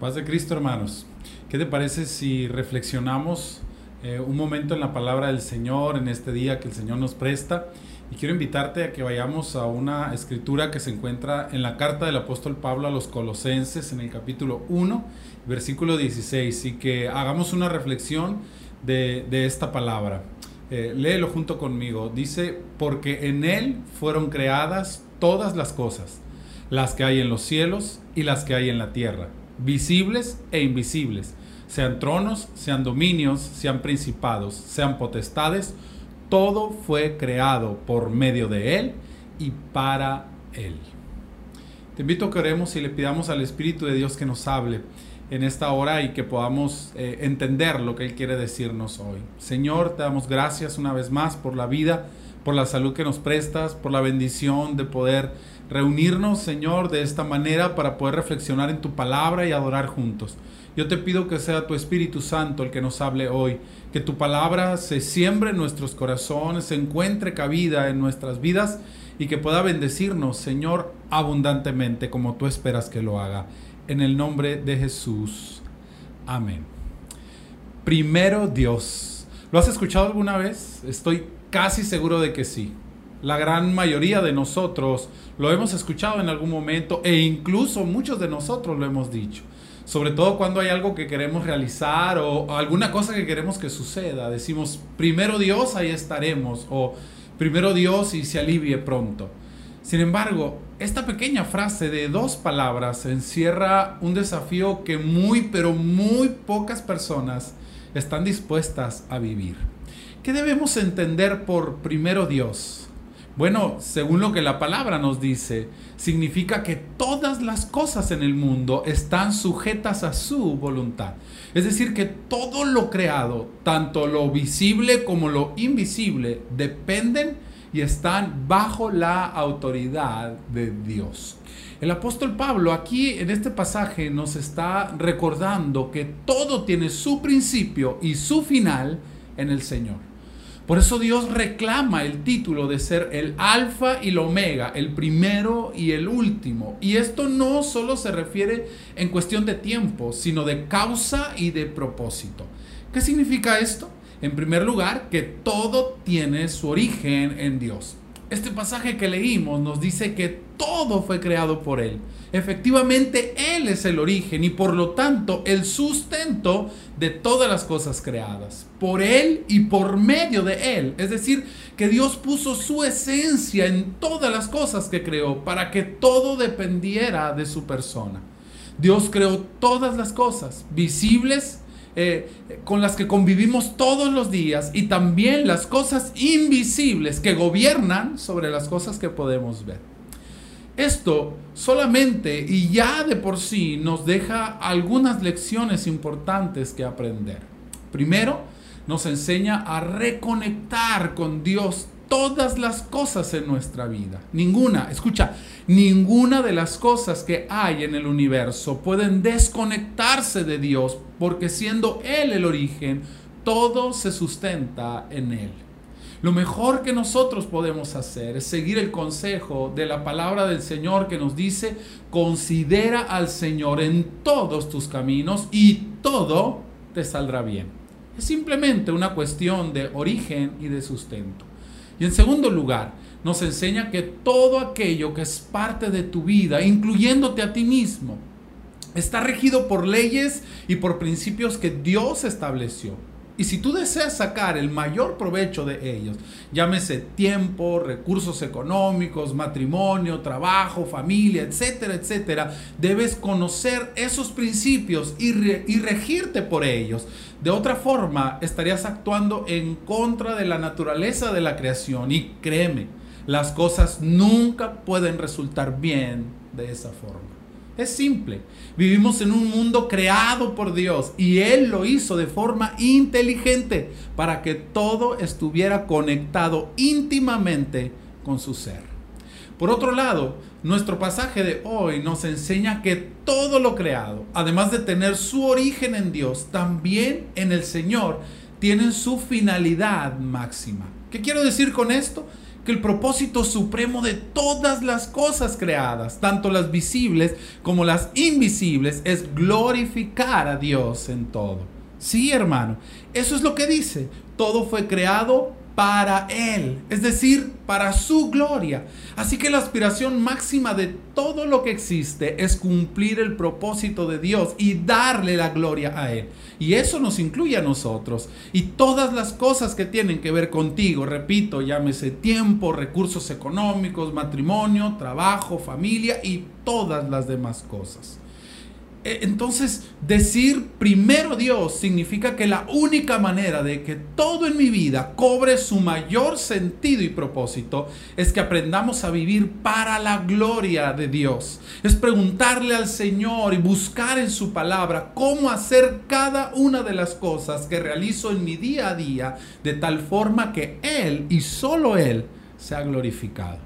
Paz de Cristo, hermanos. ¿Qué te parece si reflexionamos eh, un momento en la palabra del Señor en este día que el Señor nos presta? Y quiero invitarte a que vayamos a una escritura que se encuentra en la carta del apóstol Pablo a los Colosenses en el capítulo 1, versículo 16, y que hagamos una reflexión de, esta palabra. Eh, léelo junto conmigo. Dice, porque en Él fueron creadas todas las cosas, las que hay en los cielos y las que hay en la tierra visibles e invisibles, sean tronos, sean dominios, sean principados, sean potestades, todo fue creado por medio de Él y para Él. Te invito a que oremos y le pidamos al Espíritu de Dios que nos hable en esta hora y que podamos eh, entender lo que Él quiere decirnos hoy. Señor, te damos gracias una vez más por la vida, por la salud que nos prestas, por la bendición de poder reunirnos, Señor, de esta manera para poder reflexionar en tu palabra y adorar juntos. Yo te pido que sea tu Espíritu Santo el que nos hable hoy, que tu palabra se siembre en nuestros corazones, se encuentre cabida en nuestras vidas y que pueda bendecirnos, Señor, abundantemente como tú esperas que lo haga. En el nombre de Jesús. Amén. Primero Dios. ¿Lo has escuchado alguna vez? Estoy casi seguro de que sí la gran mayoría de nosotros lo hemos escuchado en algún momento e incluso muchos de nosotros lo hemos dicho. Sobre todo cuando hay algo que queremos realizar o alguna cosa que queremos que suceda. Decimos, primero Dios, ahí estaremos. O primero Dios y se alivie pronto. Sin embargo, esta pequeña frase de dos palabras encierra un desafío que muy, pero muy pocas personas están dispuestas a vivir. ¿Qué debemos entender por primero Dios? Bueno, según lo que la palabra nos dice, significa que todas las cosas en el mundo están sujetas a su voluntad. Es decir, que todo lo creado, tanto lo visible como lo invisible, dependen y están bajo la autoridad de Dios. El apóstol Pablo aquí en este pasaje nos está recordando que todo tiene su principio y su final en el Señor. Por eso Dios reclama el título de ser el alfa y el omega, el primero y el último. Y esto no solo se refiere en cuestión de tiempo, sino de causa y de propósito. ¿Qué significa esto? En primer lugar, que todo tiene su origen en Dios. Este pasaje que leímos nos dice que todo fue creado por Él. Efectivamente, Él es el origen y por lo tanto el sustento de todas las cosas creadas. Por Él y por medio de Él. Es decir, que Dios puso su esencia en todas las cosas que creó para que todo dependiera de su persona. Dios creó todas las cosas, visibles, eh, con las que convivimos todos los días y también las cosas invisibles que gobiernan sobre las cosas que podemos ver. Esto solamente y ya de por sí nos deja algunas lecciones importantes que aprender. Primero, nos enseña a reconectar con Dios todas las cosas en nuestra vida. Ninguna, escucha, ninguna de las cosas que hay en el universo pueden desconectarse de Dios porque siendo Él el origen, todo se sustenta en Él. Lo mejor que nosotros podemos hacer es seguir el consejo de la palabra del Señor que nos dice, considera al Señor en todos tus caminos y todo te saldrá bien. Es simplemente una cuestión de origen y de sustento. Y en segundo lugar, nos enseña que todo aquello que es parte de tu vida, incluyéndote a ti mismo, está regido por leyes y por principios que Dios estableció. Y si tú deseas sacar el mayor provecho de ellos, llámese tiempo, recursos económicos, matrimonio, trabajo, familia, etcétera, etcétera, debes conocer esos principios y, y regirte por ellos. De otra forma, estarías actuando en contra de la naturaleza de la creación. Y créeme, las cosas nunca pueden resultar bien de esa forma. Es simple. Vivimos en un mundo creado por Dios y Él lo hizo de forma inteligente para que todo estuviera conectado íntimamente con su ser. Por otro lado, nuestro pasaje de hoy nos enseña que todo lo creado, además de tener su origen en Dios, también en el Señor, tienen su finalidad máxima. ¿Qué quiero decir con esto? Que el propósito supremo de todas las cosas creadas, tanto las visibles como las invisibles, es glorificar a Dios en todo. Sí, hermano, eso es lo que dice. Todo fue creado para Él, es decir, para su gloria. Así que la aspiración máxima de todo lo que existe es cumplir el propósito de Dios y darle la gloria a Él. Y eso nos incluye a nosotros. Y todas las cosas que tienen que ver contigo, repito, llámese tiempo, recursos económicos, matrimonio, trabajo, familia y todas las demás cosas. Eh, entonces, decir primero Dios significa que la única manera de que todo en mi vida cobre su mayor sentido y propósito es que aprendamos a vivir para la gloria de Dios. Es preguntarle al Señor y buscar en su palabra cómo hacer cada una de las cosas que realizo en mi día a día de tal forma que Él y solo Él sea glorificado.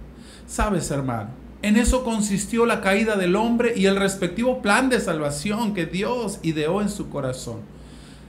Sabes, hermano, en eso consistió la caída del hombre y el respectivo plan de salvación que Dios ideó en su corazón.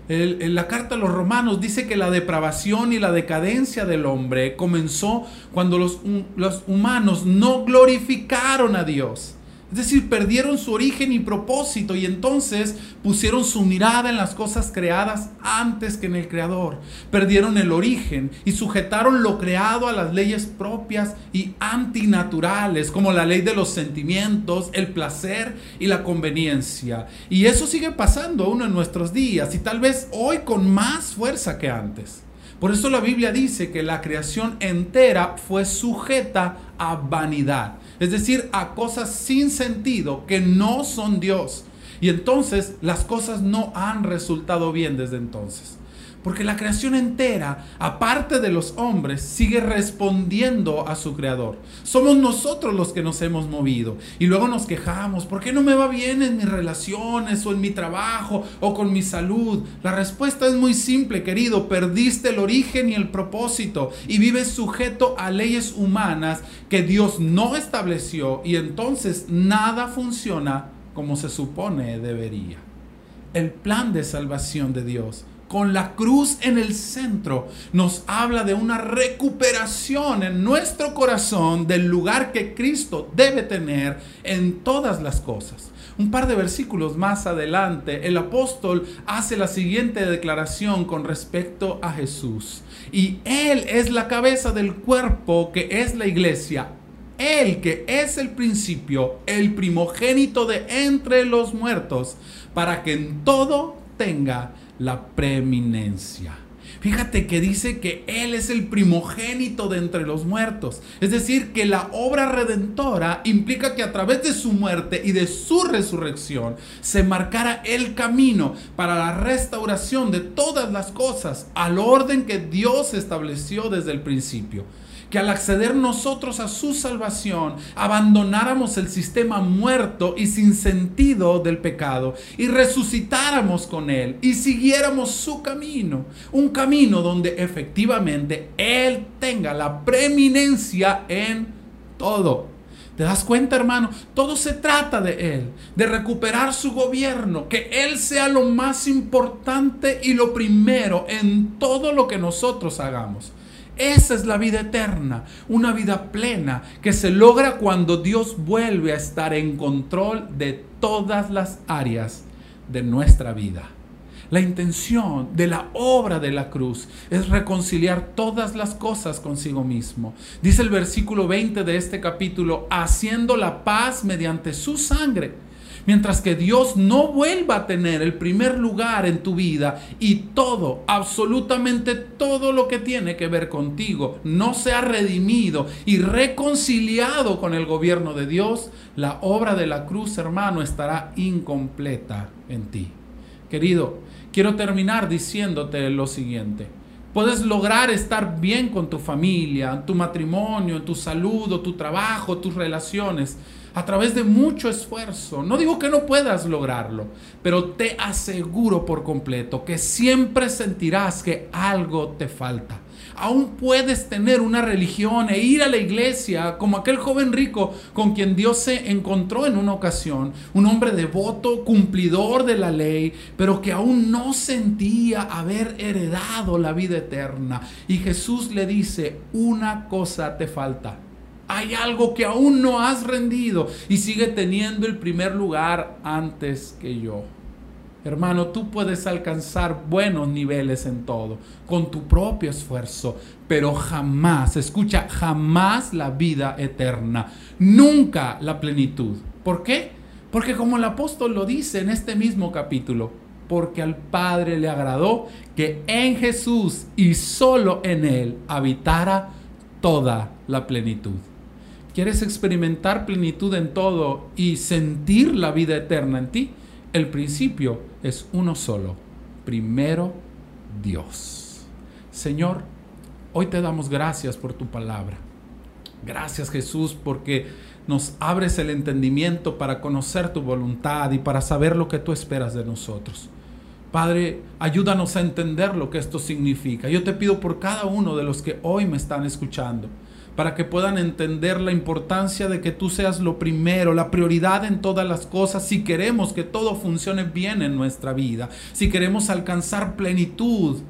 en la carta a los romanos dice que la depravación y la decadencia del hombre comenzó cuando los, los humanos no glorificaron a Dios. Es decir, perdieron su origen y propósito y entonces pusieron su mirada en las cosas creadas antes que en el Creador. Perdieron el origen y sujetaron lo creado a las leyes propias y antinaturales, como la ley de los sentimientos, el placer y la conveniencia. Y eso sigue pasando aún en nuestros días y tal vez hoy con más fuerza que antes. Por eso la Biblia dice que la creación entera fue sujeta a vanidad es decir, a cosas sin sentido que no son Dios. Y entonces las cosas no han resultado bien desde entonces. Porque la creación entera, aparte de los hombres, sigue respondiendo a su creador. Somos nosotros los que nos hemos movido. Y luego nos quejamos, ¿por qué no me va bien en mis relaciones o en mi trabajo o con mi salud? La respuesta es muy simple, querido. Perdiste el origen y el propósito y vives sujeto a leyes humanas que Dios no estableció y entonces nada funciona como se supone debería. El plan de salvación de Dios con la cruz en el centro, nos habla de una recuperación en nuestro corazón del lugar que Cristo debe tener en todas las cosas. Un par de versículos más adelante, el apóstol hace la siguiente declaración con respecto a Jesús. Y Él es la cabeza del cuerpo que es la iglesia. Él que es el principio, el primogénito de entre los muertos, para que en todo tenga la preeminencia. Fíjate que dice que Él es el primogénito de entre los muertos. Es decir, que la obra redentora implica que a través de su muerte y de su resurrección se marcara el camino para la restauración de todas las cosas al orden que Dios estableció desde el principio que al acceder nosotros a su salvación, abandonáramos el sistema muerto y sin sentido del pecado y resucitáramos con Él y siguiéramos su camino, un camino donde efectivamente Él tenga la preeminencia en todo. ¿Te das cuenta, hermano? Todo se trata de Él, de recuperar su gobierno, que Él sea lo más importante y lo primero en todo lo que nosotros hagamos. Esa es la vida eterna, una vida plena que se logra cuando Dios vuelve a estar en control de todas las áreas de nuestra vida. La intención de la obra de la cruz es reconciliar todas las cosas consigo mismo. Dice el versículo 20 de este capítulo, haciendo la paz mediante su sangre Mientras que Dios no vuelva a tener el primer lugar en tu vida y todo, absolutamente todo lo que tiene que ver contigo, no sea redimido y reconciliado con el gobierno de Dios, la obra de la cruz, hermano, estará incompleta en ti. Querido, quiero terminar diciéndote lo siguiente. Puedes lograr estar bien con tu familia, tu matrimonio, tu salud, tu trabajo, tus relaciones a través de mucho esfuerzo. No digo que no puedas lograrlo, pero te aseguro por completo que siempre sentirás que algo te falta. Aún puedes tener una religión e ir a la iglesia como aquel joven rico con quien Dios se encontró en una ocasión. Un hombre devoto, cumplidor de la ley, pero que aún no sentía haber heredado la vida eterna. Y Jesús le dice, una cosa te falta. Hay algo que aún no has rendido y sigue teniendo el primer lugar antes que yo. Hermano, tú puedes alcanzar buenos niveles en todo, con tu propio esfuerzo, pero jamás, escucha, jamás la vida eterna, nunca la plenitud. ¿Por qué? Porque como el apóstol lo dice en este mismo capítulo, porque al Padre le agradó que en Jesús y solo en Él habitara toda la plenitud. ¿Quieres experimentar plenitud en todo y sentir la vida eterna en ti? El principio es uno solo. Primero, Dios. Señor, hoy te damos gracias por tu palabra. Gracias Jesús porque nos abres el entendimiento para conocer tu voluntad y para saber lo que tú esperas de nosotros. Padre, ayúdanos a entender lo que esto significa. Yo te pido por cada uno de los que hoy me están escuchando para que puedan entender la importancia de que tú seas lo primero, la prioridad en todas las cosas, si queremos que todo funcione bien en nuestra vida, si queremos alcanzar plenitud,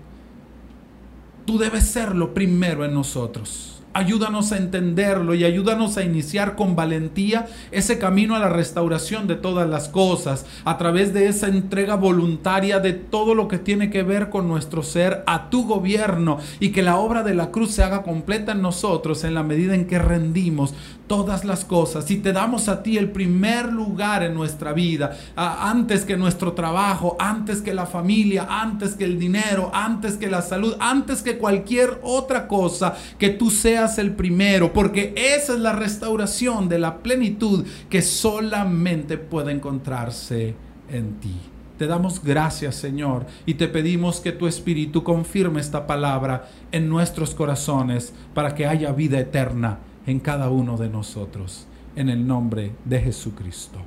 tú debes ser lo primero en nosotros. Ayúdanos a entenderlo y ayúdanos a iniciar con valentía ese camino a la restauración de todas las cosas, a través de esa entrega voluntaria de todo lo que tiene que ver con nuestro ser a tu gobierno y que la obra de la cruz se haga completa en nosotros en la medida en que rendimos todas las cosas. Y te damos a ti el primer lugar en nuestra vida, antes que nuestro trabajo, antes que la familia, antes que el dinero, antes que la salud, antes que cualquier otra cosa, que tú el primero, porque esa es la restauración de la plenitud que solamente puede encontrarse en ti. Te damos gracias, Señor, y te pedimos que tu Espíritu confirme esta palabra en nuestros corazones para que haya vida eterna en cada uno de nosotros, en el nombre de Jesucristo.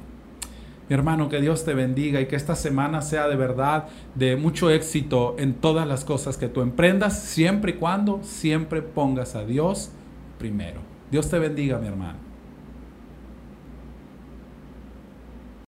Mi hermano, que Dios te bendiga y que esta semana sea de verdad de mucho éxito en todas las cosas que tú emprendas, siempre y cuando siempre pongas a Dios primero. Dios te bendiga, mi hermano.